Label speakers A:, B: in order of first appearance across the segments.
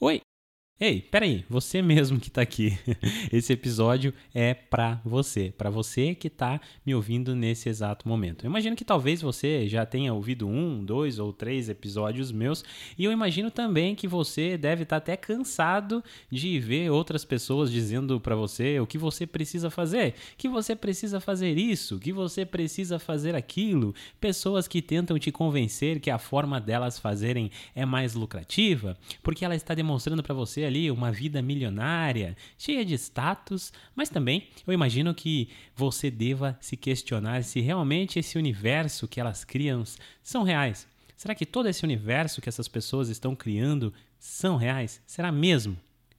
A: Oi! Ei, peraí, você mesmo que tá aqui. Esse episódio é pra você, pra você que tá me ouvindo nesse exato momento. Eu imagino que talvez você já tenha ouvido um, dois ou três episódios meus, e eu imagino também que você deve estar tá até cansado de ver outras pessoas dizendo para você o que você precisa fazer, que você precisa fazer isso, que você precisa fazer aquilo. Pessoas que tentam te convencer que a forma delas fazerem é mais lucrativa, porque ela está demonstrando para você ali uma vida milionária, cheia de status, mas também eu imagino que você deva se questionar se realmente esse universo que elas criam são reais. Será que todo esse universo que essas pessoas estão criando são reais? Será mesmo?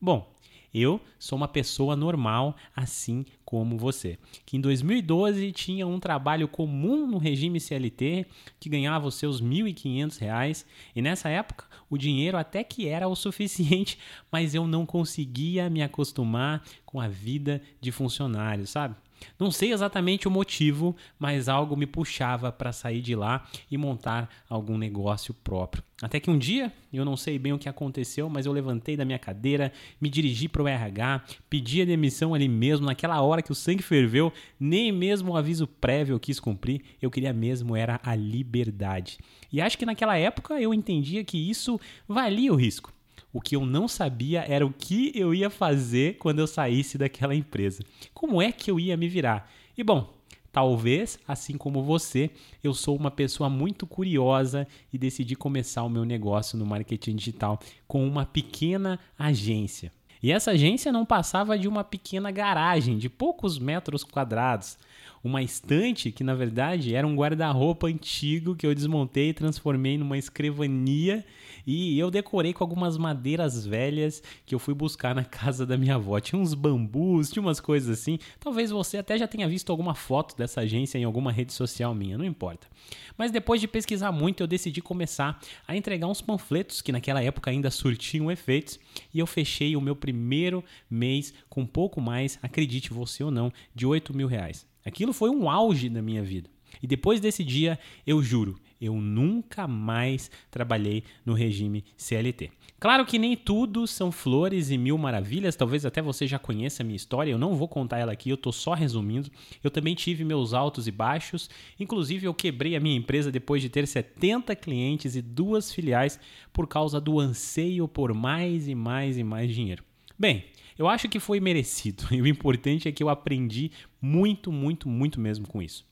A: Bom, eu sou uma pessoa normal, assim como você, que em 2012 tinha um trabalho comum no regime CLT, que ganhava os seus R$ 1.500, e nessa época o dinheiro até que era o suficiente, mas eu não conseguia me acostumar com a vida de funcionário, sabe? Não sei exatamente o motivo, mas algo me puxava para sair de lá e montar algum negócio próprio. Até que um dia, eu não sei bem o que aconteceu, mas eu levantei da minha cadeira, me dirigi para o RH, pedi a demissão ali mesmo, naquela hora que o sangue ferveu, nem mesmo o aviso prévio eu quis cumprir, eu queria mesmo era a liberdade. E acho que naquela época eu entendia que isso valia o risco. O que eu não sabia era o que eu ia fazer quando eu saísse daquela empresa. Como é que eu ia me virar? E bom, Talvez, assim como você, eu sou uma pessoa muito curiosa e decidi começar o meu negócio no marketing digital com uma pequena agência. E essa agência não passava de uma pequena garagem de poucos metros quadrados uma estante que na verdade era um guarda-roupa antigo que eu desmontei e transformei numa escrivania e eu decorei com algumas madeiras velhas que eu fui buscar na casa da minha avó. Tinha uns bambus, tinha umas coisas assim. Talvez você até já tenha visto alguma foto dessa agência em alguma rede social minha, não importa. Mas depois de pesquisar muito, eu decidi começar a entregar uns panfletos que naquela época ainda surtiam efeitos e eu fechei o meu primeiro mês com pouco mais, acredite você ou não, de 8 mil reais. Aquilo foi um auge da minha vida. E depois desse dia, eu juro, eu nunca mais trabalhei no regime CLT. Claro que nem tudo são flores e mil maravilhas, talvez até você já conheça a minha história, eu não vou contar ela aqui, eu estou só resumindo. Eu também tive meus altos e baixos, inclusive eu quebrei a minha empresa depois de ter 70 clientes e duas filiais por causa do anseio por mais e mais e mais dinheiro. Bem, eu acho que foi merecido e o importante é que eu aprendi muito, muito, muito mesmo com isso.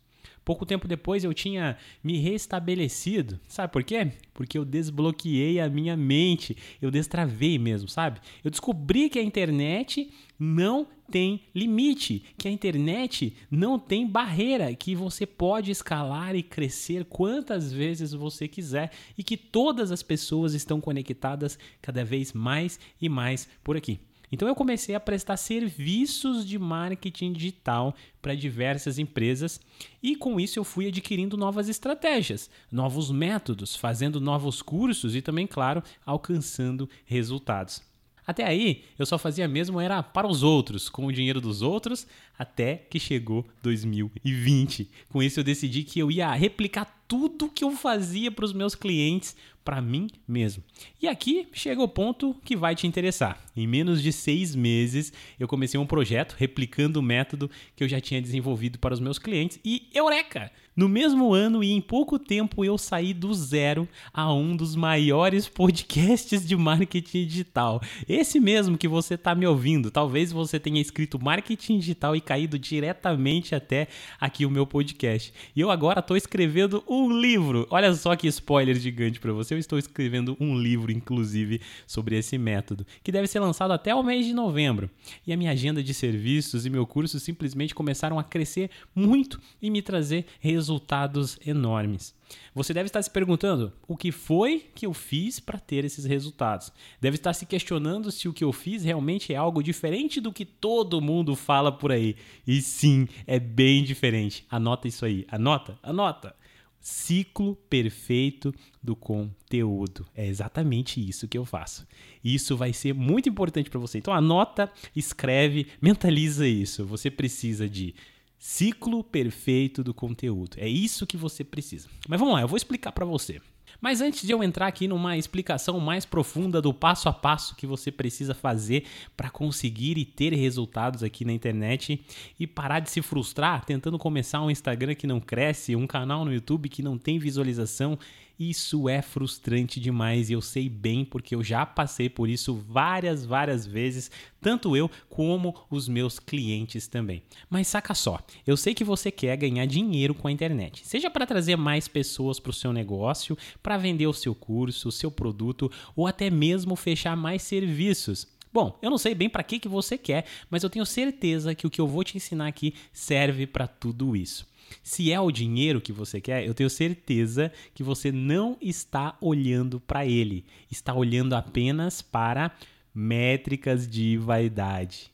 A: Pouco tempo depois eu tinha me restabelecido. Sabe por quê? Porque eu desbloqueei a minha mente. Eu destravei mesmo, sabe? Eu descobri que a internet não tem limite, que a internet não tem barreira, que você pode escalar e crescer quantas vezes você quiser e que todas as pessoas estão conectadas cada vez mais e mais por aqui. Então eu comecei a prestar serviços de marketing digital para diversas empresas e com isso eu fui adquirindo novas estratégias, novos métodos, fazendo novos cursos e também, claro, alcançando resultados. Até aí, eu só fazia mesmo era para os outros, com o dinheiro dos outros, até que chegou 2020. Com isso eu decidi que eu ia replicar tudo que eu fazia para os meus clientes para mim mesmo. E aqui chega o ponto que vai te interessar. Em menos de seis meses, eu comecei um projeto replicando o método que eu já tinha desenvolvido para os meus clientes e eureka! No mesmo ano e em pouco tempo eu saí do zero a um dos maiores podcasts de marketing digital. Esse mesmo que você está me ouvindo. Talvez você tenha escrito marketing digital e caído diretamente até aqui o meu podcast. E eu agora estou escrevendo um livro. Olha só que spoiler gigante para você. Eu estou escrevendo um livro, inclusive, sobre esse método, que deve ser lançado até o mês de novembro. E a minha agenda de serviços e meu curso simplesmente começaram a crescer muito e me trazer resultados enormes. Você deve estar se perguntando o que foi que eu fiz para ter esses resultados. Deve estar se questionando se o que eu fiz realmente é algo diferente do que todo mundo fala por aí. E sim, é bem diferente. Anota isso aí. Anota, anota. Ciclo perfeito do conteúdo. É exatamente isso que eu faço. Isso vai ser muito importante para você. Então anota, escreve, mentaliza isso. Você precisa de Ciclo perfeito do conteúdo. É isso que você precisa. Mas vamos lá, eu vou explicar para você. Mas antes de eu entrar aqui numa explicação mais profunda do passo a passo que você precisa fazer para conseguir e ter resultados aqui na internet e parar de se frustrar tentando começar um Instagram que não cresce, um canal no YouTube que não tem visualização isso é frustrante demais e eu sei bem porque eu já passei por isso várias, várias vezes, tanto eu como os meus clientes também. Mas saca só, eu sei que você quer ganhar dinheiro com a internet, seja para trazer mais pessoas para o seu negócio, para vender o seu curso, o seu produto ou até mesmo fechar mais serviços. Bom, eu não sei bem para que, que você quer, mas eu tenho certeza que o que eu vou te ensinar aqui serve para tudo isso. Se é o dinheiro que você quer, eu tenho certeza que você não está olhando para ele, está olhando apenas para métricas de vaidade.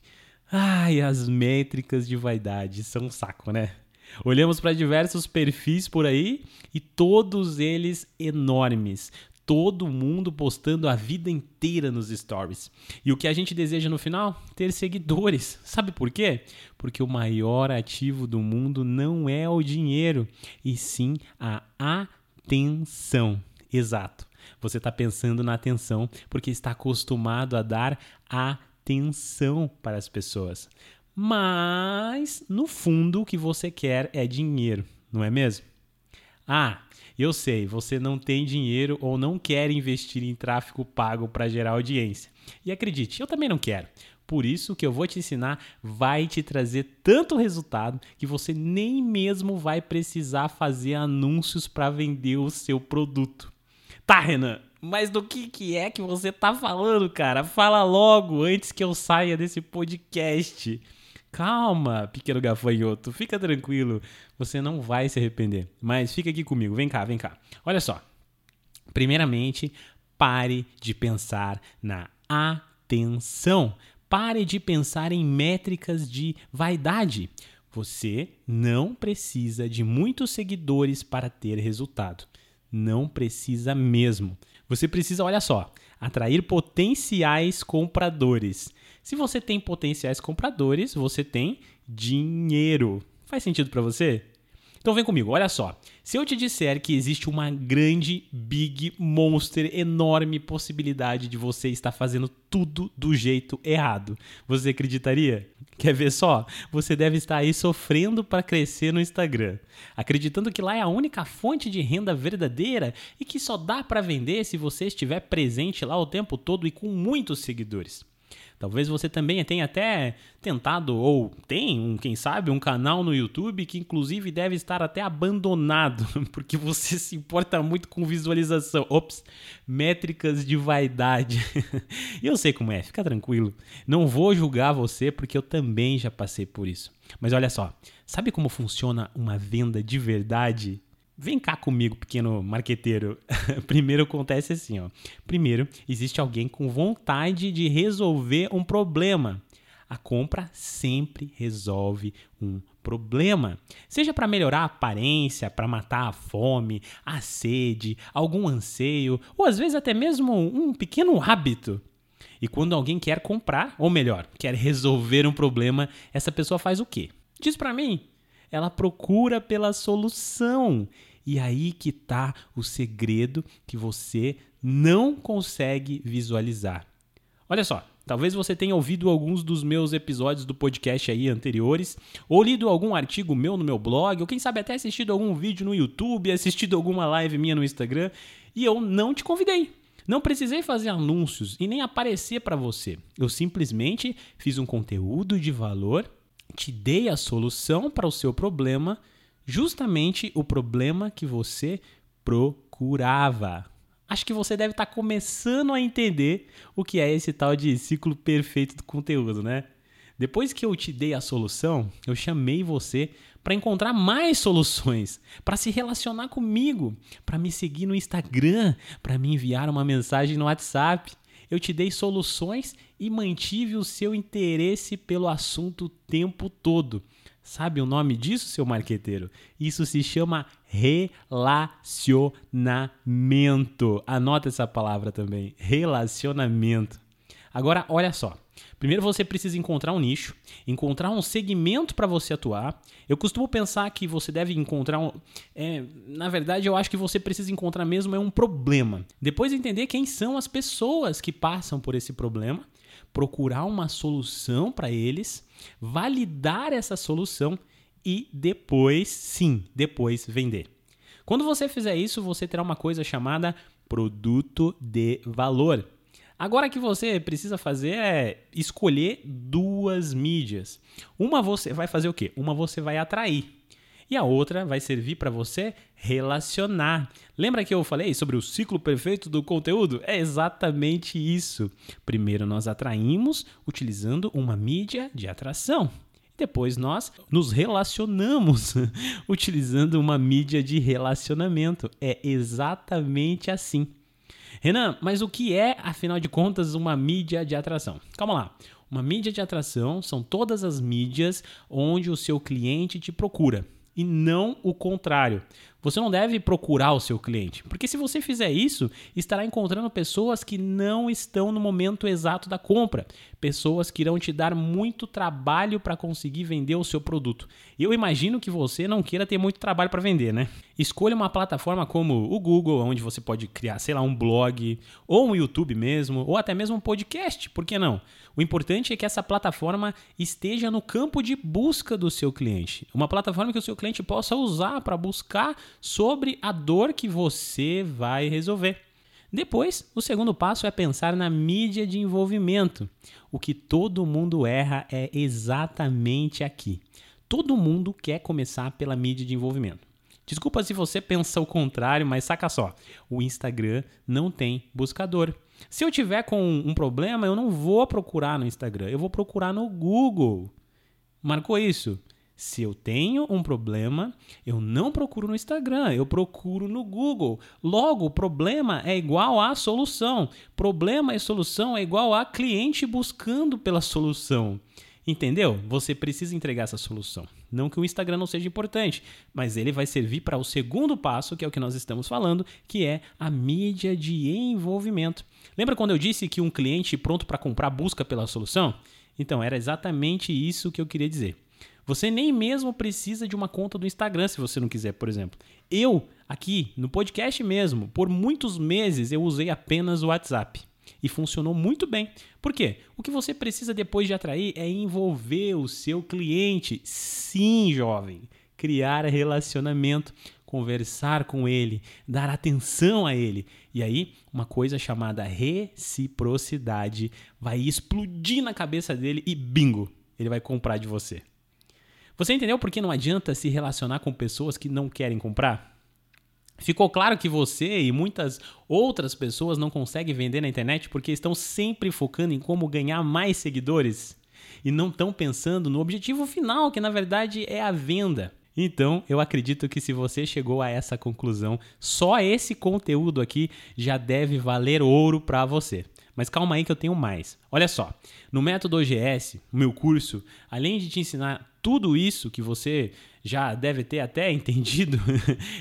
A: Ai, as métricas de vaidade são um saco, né? Olhamos para diversos perfis por aí e todos eles enormes, todo mundo postando a vida inteira nos stories. E o que a gente deseja no final? Ter seguidores. Sabe por quê? Porque o maior ativo do mundo não é o dinheiro, e sim a atenção. Exato. Você está pensando na atenção porque está acostumado a dar atenção para as pessoas. Mas, no fundo, o que você quer é dinheiro, não é mesmo? Ah, eu sei, você não tem dinheiro ou não quer investir em tráfego pago para gerar audiência. E acredite, eu também não quero. Por isso, o que eu vou te ensinar vai te trazer tanto resultado que você nem mesmo vai precisar fazer anúncios para vender o seu produto. Tá, Renan, mas do que, que é que você tá falando, cara? Fala logo antes que eu saia desse podcast. Calma, pequeno gafanhoto, fica tranquilo, você não vai se arrepender. Mas fica aqui comigo, vem cá, vem cá. Olha só. Primeiramente, pare de pensar na atenção. Pare de pensar em métricas de vaidade. Você não precisa de muitos seguidores para ter resultado. Não precisa mesmo. Você precisa, olha só, atrair potenciais compradores. Se você tem potenciais compradores, você tem dinheiro. Faz sentido para você? Então vem comigo, olha só. Se eu te disser que existe uma grande, big, monster, enorme possibilidade de você estar fazendo tudo do jeito errado, você acreditaria? Quer ver só? Você deve estar aí sofrendo para crescer no Instagram, acreditando que lá é a única fonte de renda verdadeira e que só dá para vender se você estiver presente lá o tempo todo e com muitos seguidores. Talvez você também tenha até tentado, ou tem, um, quem sabe, um canal no YouTube que inclusive deve estar até abandonado, porque você se importa muito com visualização. Ops, métricas de vaidade. eu sei como é, fica tranquilo. Não vou julgar você porque eu também já passei por isso. Mas olha só, sabe como funciona uma venda de verdade? Vem cá comigo, pequeno marqueteiro. Primeiro acontece assim, ó. Primeiro, existe alguém com vontade de resolver um problema. A compra sempre resolve um problema. Seja para melhorar a aparência, para matar a fome, a sede, algum anseio, ou às vezes até mesmo um pequeno hábito. E quando alguém quer comprar, ou melhor, quer resolver um problema, essa pessoa faz o quê? Diz para mim ela procura pela solução. E aí que está o segredo que você não consegue visualizar. Olha só, talvez você tenha ouvido alguns dos meus episódios do podcast aí anteriores, ou lido algum artigo meu no meu blog, ou quem sabe até assistido algum vídeo no YouTube, assistido alguma live minha no Instagram, e eu não te convidei. Não precisei fazer anúncios e nem aparecer para você. Eu simplesmente fiz um conteúdo de valor te dei a solução para o seu problema, justamente o problema que você procurava. Acho que você deve estar tá começando a entender o que é esse tal de ciclo perfeito do conteúdo, né? Depois que eu te dei a solução, eu chamei você para encontrar mais soluções, para se relacionar comigo, para me seguir no Instagram, para me enviar uma mensagem no WhatsApp eu te dei soluções e mantive o seu interesse pelo assunto o tempo todo. Sabe o nome disso, seu marqueteiro? Isso se chama relacionamento. Anota essa palavra também, relacionamento. Agora, olha só. Primeiro você precisa encontrar um nicho, encontrar um segmento para você atuar. Eu costumo pensar que você deve encontrar um. É, na verdade, eu acho que você precisa encontrar mesmo é um problema. Depois entender quem são as pessoas que passam por esse problema, procurar uma solução para eles, validar essa solução e depois, sim, depois vender. Quando você fizer isso, você terá uma coisa chamada produto de valor. Agora que você precisa fazer é escolher duas mídias. Uma você vai fazer o quê? Uma você vai atrair. E a outra vai servir para você relacionar. Lembra que eu falei sobre o ciclo perfeito do conteúdo? É exatamente isso. Primeiro nós atraímos utilizando uma mídia de atração. Depois nós nos relacionamos utilizando uma mídia de relacionamento. É exatamente assim. Renan, mas o que é, afinal de contas, uma mídia de atração? Calma lá. Uma mídia de atração são todas as mídias onde o seu cliente te procura e não o contrário. Você não deve procurar o seu cliente, porque se você fizer isso, estará encontrando pessoas que não estão no momento exato da compra, pessoas que irão te dar muito trabalho para conseguir vender o seu produto. Eu imagino que você não queira ter muito trabalho para vender, né? Escolha uma plataforma como o Google, onde você pode criar, sei lá, um blog, ou um YouTube mesmo, ou até mesmo um podcast, por que não? O importante é que essa plataforma esteja no campo de busca do seu cliente. Uma plataforma que o seu cliente possa usar para buscar sobre a dor que você vai resolver. Depois, o segundo passo é pensar na mídia de envolvimento. O que todo mundo erra é exatamente aqui. Todo mundo quer começar pela mídia de envolvimento. Desculpa se você pensa o contrário, mas saca só: o Instagram não tem buscador. Se eu tiver com um problema, eu não vou procurar no Instagram, eu vou procurar no Google. Marcou isso? Se eu tenho um problema, eu não procuro no Instagram, eu procuro no Google. Logo, problema é igual a solução. Problema e solução é igual a cliente buscando pela solução. Entendeu? Você precisa entregar essa solução. Não que o Instagram não seja importante, mas ele vai servir para o segundo passo, que é o que nós estamos falando, que é a mídia de envolvimento. Lembra quando eu disse que um cliente pronto para comprar busca pela solução? Então, era exatamente isso que eu queria dizer. Você nem mesmo precisa de uma conta do Instagram se você não quiser, por exemplo. Eu, aqui no podcast mesmo, por muitos meses eu usei apenas o WhatsApp. E funcionou muito bem. Por quê? O que você precisa depois de atrair é envolver o seu cliente. Sim, jovem. Criar relacionamento, conversar com ele, dar atenção a ele. E aí, uma coisa chamada reciprocidade vai explodir na cabeça dele e bingo, ele vai comprar de você. Você entendeu por que não adianta se relacionar com pessoas que não querem comprar? Ficou claro que você e muitas outras pessoas não conseguem vender na internet porque estão sempre focando em como ganhar mais seguidores e não estão pensando no objetivo final, que na verdade é a venda. Então, eu acredito que se você chegou a essa conclusão, só esse conteúdo aqui já deve valer ouro para você. Mas calma aí que eu tenho mais. Olha só, no método OGS, meu curso, além de te ensinar tudo isso que você já deve ter até entendido,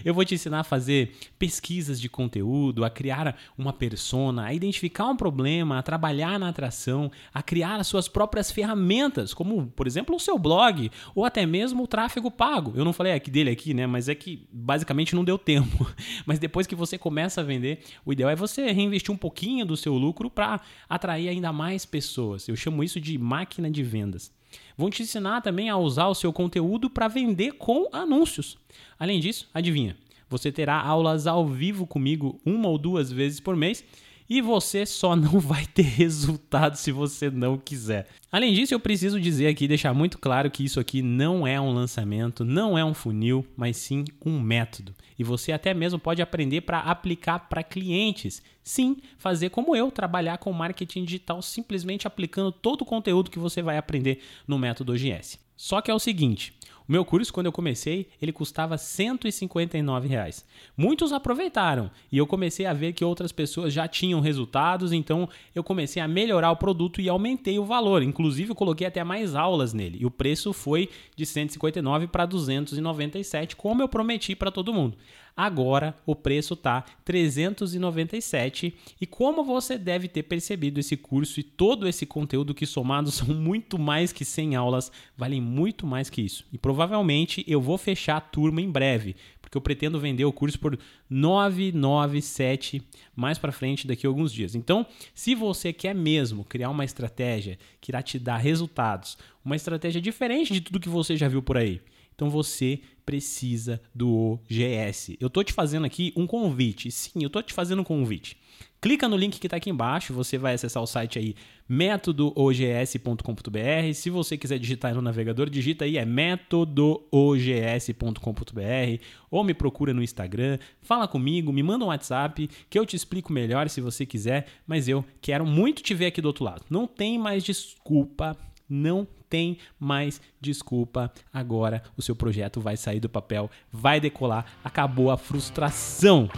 A: eu vou te ensinar a fazer pesquisas de conteúdo, a criar uma persona, a identificar um problema, a trabalhar na atração, a criar as suas próprias ferramentas, como, por exemplo, o seu blog ou até mesmo o tráfego pago. Eu não falei aqui dele aqui, né, mas é que basicamente não deu tempo. Mas depois que você começa a vender, o ideal é você reinvestir um pouquinho do seu lucro para atrair ainda mais pessoas. Eu chamo isso de máquina de vendas. Vão te ensinar também a usar o seu conteúdo para vender com anúncios. Além disso, adivinha? Você terá aulas ao vivo comigo uma ou duas vezes por mês e você só não vai ter resultado se você não quiser. Além disso, eu preciso dizer aqui, deixar muito claro que isso aqui não é um lançamento, não é um funil, mas sim um método. E você até mesmo pode aprender para aplicar para clientes. Sim, fazer como eu, trabalhar com marketing digital simplesmente aplicando todo o conteúdo que você vai aprender no método OGS. Só que é o seguinte, o meu curso, quando eu comecei, ele custava 159 reais. Muitos aproveitaram e eu comecei a ver que outras pessoas já tinham resultados, então eu comecei a melhorar o produto e aumentei o valor. Inclusive, eu coloquei até mais aulas nele e o preço foi de 159 para 297, como eu prometi para todo mundo. Agora o preço tá 397 e como você deve ter percebido esse curso e todo esse conteúdo que somados são muito mais que 100 aulas, valem muito mais que isso. E provavelmente eu vou fechar a turma em breve, porque eu pretendo vender o curso por 997 mais para frente daqui a alguns dias. Então, se você quer mesmo criar uma estratégia que irá te dar resultados, uma estratégia diferente de tudo que você já viu por aí, então você precisa do OGS. Eu tô te fazendo aqui um convite. Sim, eu tô te fazendo um convite. Clica no link que está aqui embaixo, você vai acessar o site aí métodoogs.com.br. Se você quiser digitar aí no navegador, digita aí é métodoogs.com.br ou me procura no Instagram, fala comigo, me manda um WhatsApp que eu te explico melhor se você quiser, mas eu quero muito te ver aqui do outro lado. Não tem mais desculpa, não tem mais desculpa. Agora o seu projeto vai sair do papel, vai decolar, acabou a frustração.